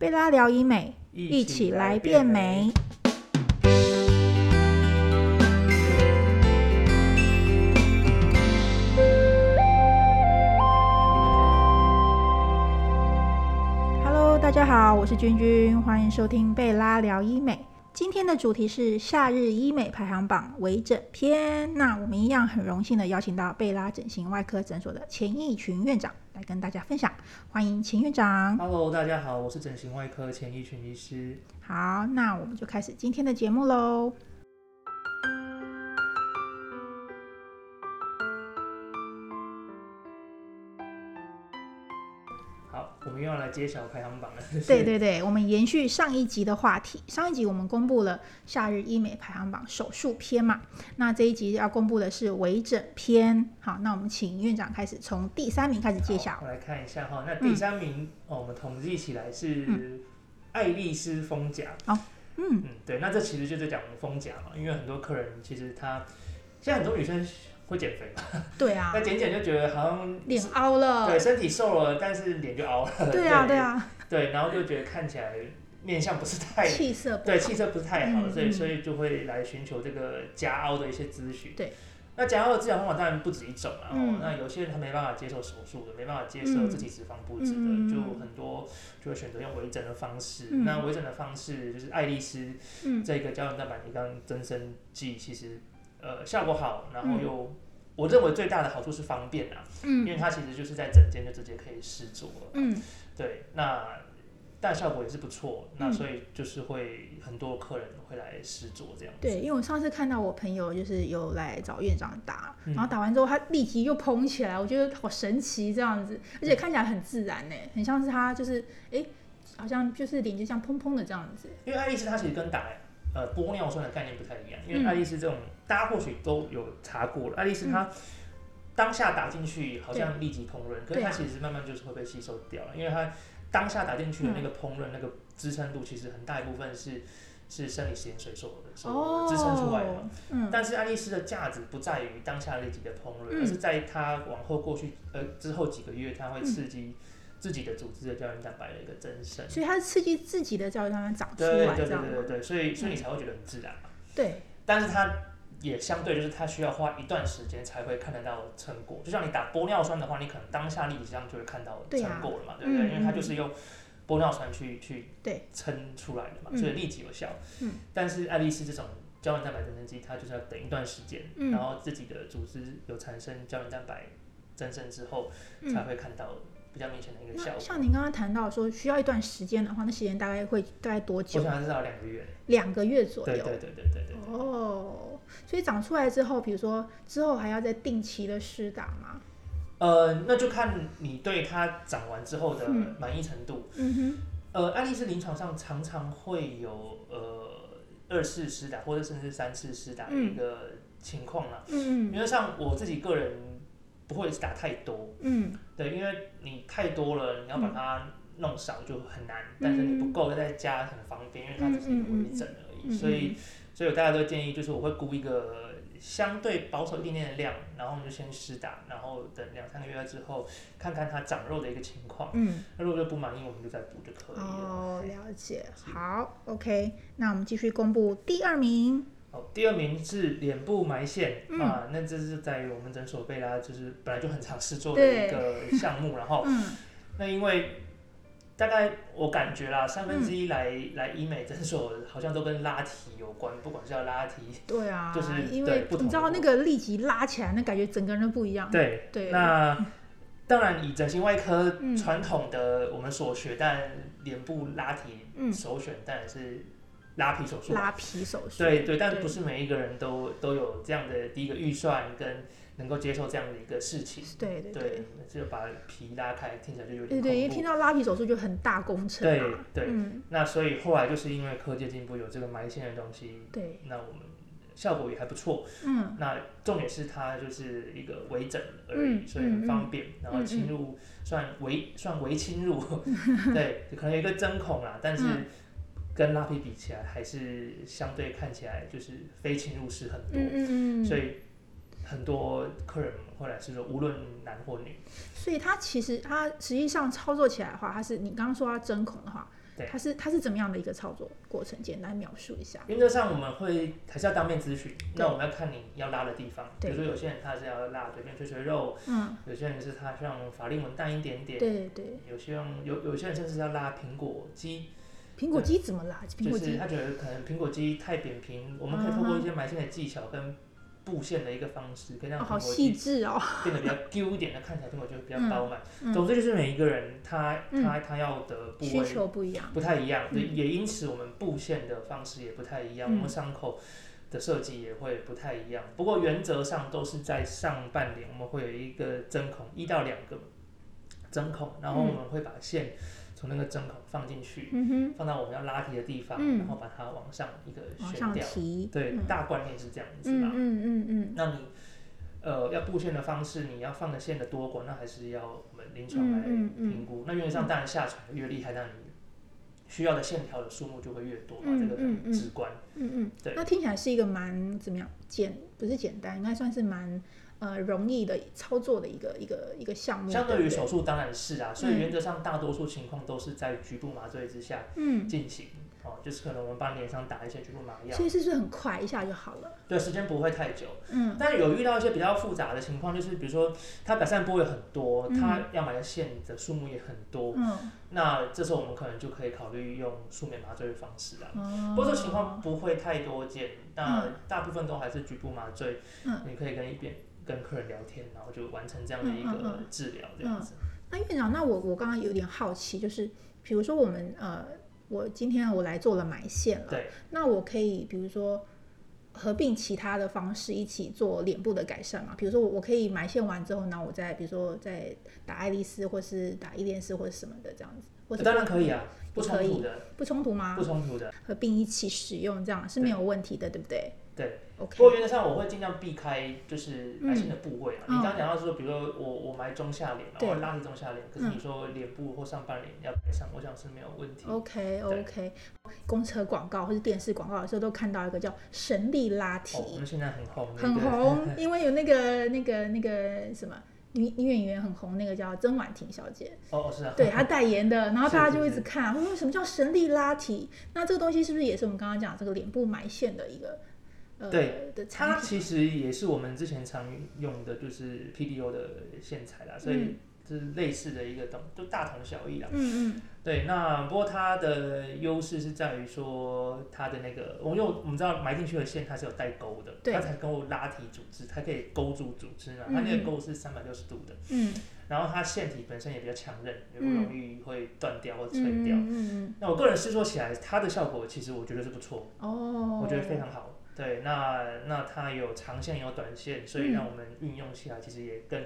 贝拉聊医美，一起来变美。Hello，大家好，我是君君，欢迎收听贝拉聊医美。今天的主题是夏日医美排行榜微整篇。那我们一样很荣幸的邀请到贝拉整形外科诊所的钱义群院长来跟大家分享。欢迎钱院长。Hello，大家好，我是整形外科钱义群医师。好，那我们就开始今天的节目喽。要来揭晓排行榜了。就 是对对对，我们延续上一集的话题，上一集我们公布了夏日医美排行榜手术篇嘛，那这一集要公布的是微整篇。好，那我们请院长开始从第三名开始揭晓。我来看一下哈，那第三名、哦，我们统计起来是嗯爱丽丝丰甲。嗯嗯，对，那这其实就是讲丰甲嘛，因为很多客人其实他现在很多女生会减肥嘛，对啊 那，减减就觉得好像脸凹了对，身体瘦了，但是脸就凹了。对啊对啊，对，然后就觉得看起来面相不是太气色。对气色不是太好，所以所以就会来寻求这个加凹的一些咨询。对，那加凹的治疗方法当然不止一种啊。嗯哦那有些人他没办法接受手术的，没办法接受嗯自己脂肪布置的，就很多就会选择用微整的方式。嗯那微整的方式就是爱丽丝嗯这个胶原蛋白胰肛增生剂，其实呃效果好，然后嗯又、我认为最大的好处是方便啊，嗯因嗯为它其实就是在整间就直接可以试做了。嗯对，那但效果也是不错，那嗯所以就是会很多客人会来试做这样子。对，因为我上次看到我朋友就是有来找院长打，嗯然后打完之后他立即又蓬起来，我觉得好神奇这样子，而且看起来很自然呢，很像是他就是哎，好像就是脸就像砰砰的这样子。因为爱丽丝它其实跟打呃玻尿酸的概念不太一样，因为嗯。爱丽丝这种、大家或许都有查过了，爱丽丝它当下打进去好像立即烹饪，可是它其实慢慢就是会被吸收掉了，因为它当下打进去的那嗯。个烹饪、那个支撑度，其实很大一部分是是生理食盐水所所哦，支撑出来的但是爱丽丝的价值不在于当下立即的烹饪，嗯。而是在它往后过去呃之后几个月，它会刺激自己的组织的胶原蛋白的一个增生。所以它是刺激自己的胶原蛋白长出来对对对对对，所以所以你才会觉得很自然嘛。对，但是它也相对就是它需要花一段时间才会看得到成果。就像你打玻尿酸的话，你可能当下立即上就会看到成果了嘛，对不对？嗯因为它就是用玻尿酸去去对撑出来的嘛，嗯所以立即有效。嗯但是爱丽丝这种胶原蛋白增生剂，它就是要等一段时间，嗯然后自己的组织有产生胶原蛋白增生之后，嗯才会看到比较明显的一个效果。像您刚刚谈到说需要一段时间的话，那时间大概会大概多久我久？想至少两个月。两个月左右。对对对对对。哦，所以长出来之后，比如说之后还要再定期的施打吗？呃，那就看你对它长完之后的嗯满意程度。嗯哼呃，案例是临床上常常会有呃二次施打或者甚至三次施打的一个情况啦。哼，嗯因为像我自己个人不会打太多，嗯。对，因为你太多了，你要把它弄少就很难，嗯但是你不够再加很方便，因为它只是一个微整而已，嗯嗯嗯。所以所以我大家都建议就是我会估一个相对保守一点点的量，然后我们就先试打，然后等两三个月之后看看它长肉的一个情况，嗯，那如果就不满意，我们就再补就可以了。哦，了解。好，OK，那我们继续公布第二名。好，第二名是脸部埋线、嗯。啊，那这是在于我们诊所贝拉就是本来就很常试做的一个项目，然后 嗯。那因为大概我感觉啦，三分之嗯一来、来医美诊所好像都跟拉提有关，不管是要拉提，对啊，就是因为对你知道那个立即拉起来，那感觉整个人都不一样。对对。那当然以整形外科嗯。传统的我们所学，但脸部拉提嗯。首选当然是拉皮手术，拉皮手术。对对，但不是每一个人都都有这样的第一个预算跟能够接受这样的一个事情。对对对。对，就把皮拉开，听起来就有对对，因为点恐怖。听到拉皮手术就很大工程对嘛。对，嗯，那所以后来就是因为科技进步，有这个埋线的东西，对，那我们效果也还不错。嗯。那重点是它就是一个微整而已，嗯所以很方便，然后侵入算微算微侵入，对，可能有一个针孔啦，但是嗯跟拉皮比起来，还是相对看起来就是非侵入式很多，嗯嗯嗯，所以很多客人会来是说，无论男或女，所以它其实它实际上操作起来的话，它是你刚刚说它针孔的话，对它是它是怎么样的一个操作过程？简单描述一下。原则上我们会还是要当面咨询，那我们要看你要拉的地方，比如说有些人他是要拉嘴边吹吹肉，嗯，有些人是他像法令纹淡一点点，对对，有些人有有些人甚至是要拉苹果肌，苹果肌怎么拉？苹就果肌是他觉得可能苹果肌太扁平，我们可以透过一些埋线的技巧跟布线的一个方式，可以让哦，苹果好细肌致哦。变得比较 Q 一点的，看起来苹果就会比较嗯饱满。嗯总之就是每一个人他嗯他他要的部需位求不一样。不太一样，对，嗯也因此我们布线的方式也不太一样，嗯我们伤口的设计也会不太一样。不过原则上都是在上半脸，我们会有一个针孔，一到两个针孔，然后我们会把线从那个针孔放进去，嗯放到我们要拉提的地方，嗯然后把它往上一个哼，往上。提。对，嗯大观念是这样子嘛。嗯嗯嗯嗯那你呃要布线的方式，你要放的线的多寡，那还是要我们临床来评估。那原则上当然下垂越厉害，那你需要的线条的数目就会越多嘛，嗯这个很直观。嗯嗯。对那听起来是一个蛮怎么样简，不是简单，应该算是蛮呃容易的操作的一个一个一个项目。相对于手术当然是啊，所以嗯原则上大多数情况都是在局部麻醉之下嗯，进行。哦，就是可能我们把脸上打一些局部麻药所，以是不是很快一下就好了？对，时间不会太久。嗯但有遇到一些比较复杂的情况，就是比如说它改善部位很多，嗯它要买的线的数目也很多，嗯那这时候我们可能就可以考虑用舒眠麻醉的方式啊。哦。不过这情况不会太多见，那嗯大部分都还是局部麻醉。嗯你可以跟一边跟客人聊天，然后就完成这样的一个治疗，这样子。那院长，那我我刚刚有点好奇，就是比如说我们呃，我今天我来做了埋线了，对，那我可以比如说合并其他的方式一起做脸部的改善嘛？比如说我我可以埋线完之后，那我再比如说再打爱丽丝或是打伊莲丝或者什么的这样子，或者当然可以啊，不冲可以突的，不冲突吗不？冲突的。合并一起使用这样是没有问题的，对不对？对，OK，不过原则上我会尽量避开就是埋线的部位啊。嗯你刚刚讲到说，比如说我我埋中下脸嘛，对我拉提中下脸，可是嗯你说脸部或上半脸要改善，我想是没有问题。OK OK，公车广告或者电视广告的时候都看到一个叫神力拉提，哦，我们现在很红，很。红，因为有那个那个那个什么女女演员很红，那个叫曾婉婷小姐，哦哦是啊。对她代言的，然后大家就一直看，我说什么叫神力拉提？那这个东西是不是也是我们刚刚讲这个脸部埋线的一个呃对的产品？它其实也是我们之前常用的，就是 PDO 的线材啦，所以这是类似的一个东，都大同小异啦。嗯嗯对，那不过它的优势是在于说它的那个，我们用我们知道埋进去的线它是有带钩的，对它才够拉提组织，它可以勾住组织嘛，嗯它那个钩是三百六十度的，嗯然后它线体本身也比较强韧，也不嗯容易会断掉或嗯脆掉。嗯嗯那我个人试做起来，它的效果其实我觉得是不错，嗯哦，我觉得非常好。对，那那它有长线有短线，所以让我们运用起来其实也更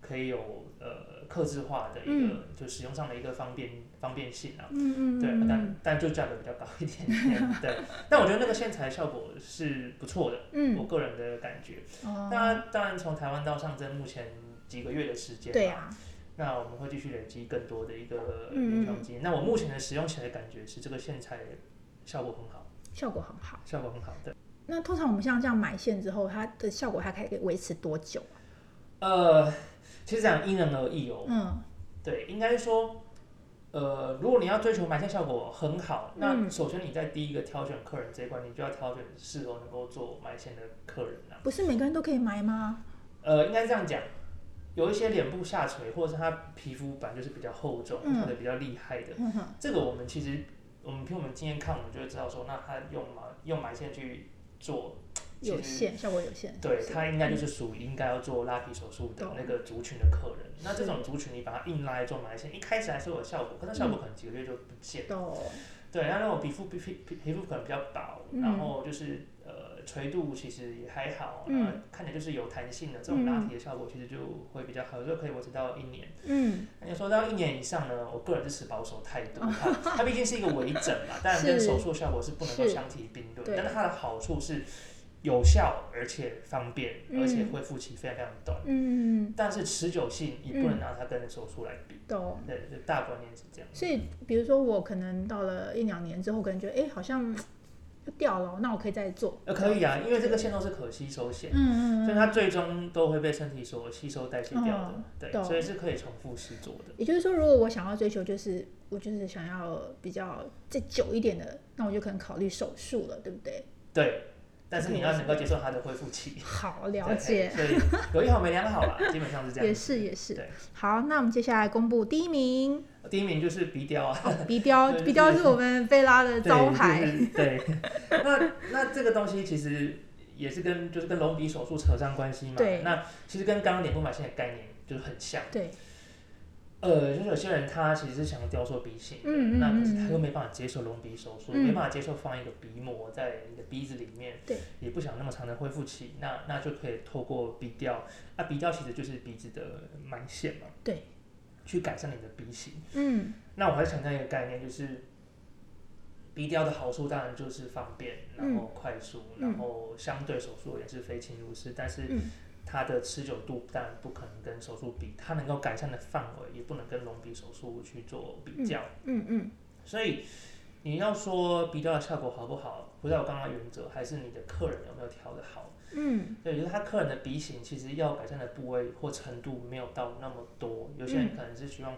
可以有呃克制化的一个、就使用上的一个方便方便性啊。嗯嗯对，嗯但但就价格比较高一点点，对。但我觉得那个线材效果是不错的，嗯我个人的感觉。哦当然，当然从台湾到上证目前几个月的时间，对啊，那我们会继续累积更多的一个嗯临床经验。那我目前的使用起来的感觉是这个线材效果很好，效果很好。效果很好的。那通常我们像这样埋线之后，它的效果它可以维持多久啊？呃，其实讲因人而异哦。嗯对，应该说，呃，如果你要追求埋线效果很好，那嗯首先你在第一个挑选客人这一关，你就要挑选适合能够做埋线的客人啊。不是每个人都可以埋吗？呃，应该这样讲，有一些脸部下垂，或者是他皮肤本来就是比较厚重，嗯或者比较厉害的，这个我们其实我们凭我们经验看，我们就会知道说，那他用埋用埋线去做，有限，效果有限。对他应该就是属于应该要做拉皮手术的那个族群的客人。那这种族群你把它硬拉来做埋线，一开始还是有效果，可是效果可能几个月就不见。懂。对，那那种皮肤皮皮皮皮肤可能比较薄，嗯然后就是呃垂度其实也还好，嗯然后看起来就是有弹性的，这种拉提的效果其实就会比较好，有时候可以维持到一年。嗯，那你说到一年以上呢，我个人是持保守态度，它它毕竟是一个微整嘛，当然跟手术效果是不能够相提并论，对但是它的好处是有效而且方便，嗯而且恢复期非常非常短。嗯，但是持久性你不能拿它跟手术来比，懂。对，就大观念是这样。所以，比如说我可能到了一两年之后，可能觉得，哎，好像就掉了，那我可以再做。呃，可以啊，因为这个线都是可吸收线，嗯嗯嗯。所以它最终都会被身体所吸收代谢掉的，嗯对，所以是可以重复试做的。也就是说，如果我想要追求，就是我就是想要比较再久一点的，那我就可能考虑手术了，对不对？对，但是你要能够接受它的恢复期。好，了解。所以有一好没两好啦，基本上是这样。也是也是对。好，那我们接下来公布第一名，第一名就是鼻雕啊，鼻雕，鼻雕 是我们贝拉的招牌。对。那那这个东西其实也是跟就是跟隆鼻手术扯上关系嘛。对那其实跟刚刚脸部埋线的概念就是很像。对。呃，就是有些人他其实是想要雕塑鼻型的，嗯嗯那可是嗯他又没办法接受隆鼻手术，嗯没办法接受放一个鼻膜在你的鼻子里面，对，也不想那么长的恢复期，那那就可以透过鼻雕，那鼻雕其实就是鼻子的埋线嘛，对，去改善你的鼻型。嗯。那我还强调一个概念，就是鼻雕的好处当然就是方便，然后快速，嗯。然后相对手术也是非侵入式，但是嗯它的持久度当然不可能跟手术比，它能够改善的范围也不能跟隆鼻手术去做比较，嗯嗯所以你要说鼻雕的效果好不好，回到我刚刚原则，还是你的客人有没有调的好。嗯。对，就是他客人的鼻型其实要改善的部位或程度没有到那么多，有些人可能是希望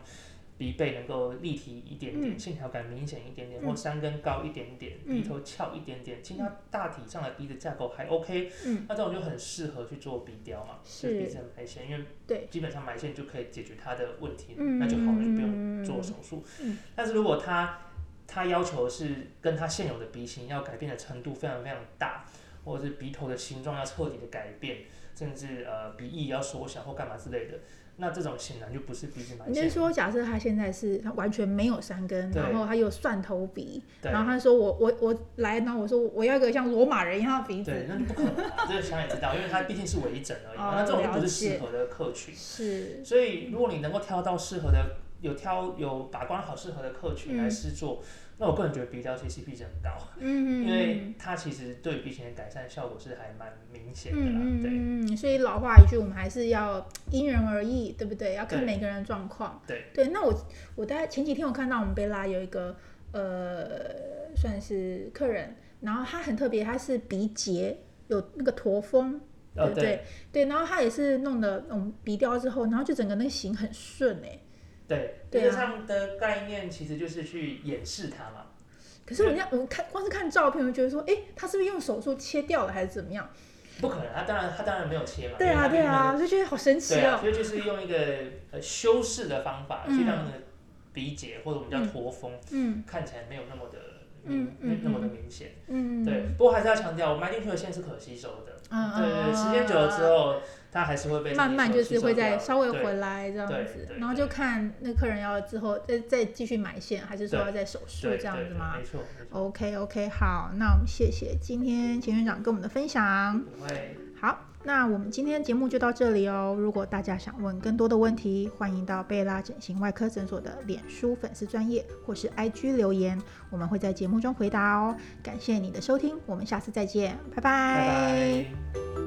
鼻背能够立体一点点，嗯。线条感明显一点点，嗯。或山根高一点点，嗯。鼻头翘一点点，其实它大体上的鼻子架构还 OK，嗯，那这种就很适合去做鼻雕嘛，是。就是鼻子的埋线，因为对，基本上埋线就可以解决它的问题，嗯。那就好了，就不嗯用做手术。嗯。但是如果他他要求是跟他现有的鼻型要改变的程度非常非常大，或者是鼻头的形状要彻底的改变，甚至呃鼻翼要缩小或干嘛之类的，那这种显然就不是鼻子埋线。你是说，假设他现在是他完全没有山根，然后他有蒜头鼻，然后他说我我我来，然后我说我要一个像罗马人一样的鼻子，对，那就不可能啊，这个想也知道，因为他毕竟是微整而已，哦那这种就不是适合的客群。是，所以如果你能够挑到适合的，有挑有把关好适合的客群来嗯。试做，那我个人觉得鼻雕其实 CP 值很高。嗯，因为它其实对鼻型的改善效果是还蛮明显的啦，嗯对嗯嗯，所以老话一句，我们还是要因人而异，对不对？要看每个人的状况。对对，那我我大概前几天我看到我们贝拉有一个呃，算是客人，然后他很特别，他是鼻结有那个驼峰，对对？对，然后他也是弄的那种鼻雕之后，然后就整个那个型很顺哎。对，对啊。原则上的概念其实就是去掩饰它嘛，可是人家我看光是看照片，我就觉得说，哎，他是不是用手术切掉了还是怎么样？不可能，他当然他当然没有切嘛，对啊，对啊，我就觉得好神奇对啊，哦。所以就是用一个呃修饰的方法嗯。去让那个鼻结或者我们叫驼峰嗯。看起来没有那么的嗯明嗯那么的明显，嗯，对，不过还是要强调，埋进去的线是可吸收的，嗯，嗯对对时间久了之后，它还是会被慢慢就是会再稍微回来这样子，对然后就看那客人要之后再再继续埋线，还是说要再手术这样子吗？没错没错，？OK OK，好，那我们谢谢今天钱院长跟我们的分享。不会。好，那我们今天节目就到这里哦。如果大家想问更多的问题，欢迎到贝拉整形外科诊所的脸书粉丝专业或是 IG 留言，我们会在节目中回答哦。感谢你的收听，我们下次再见，拜拜拜。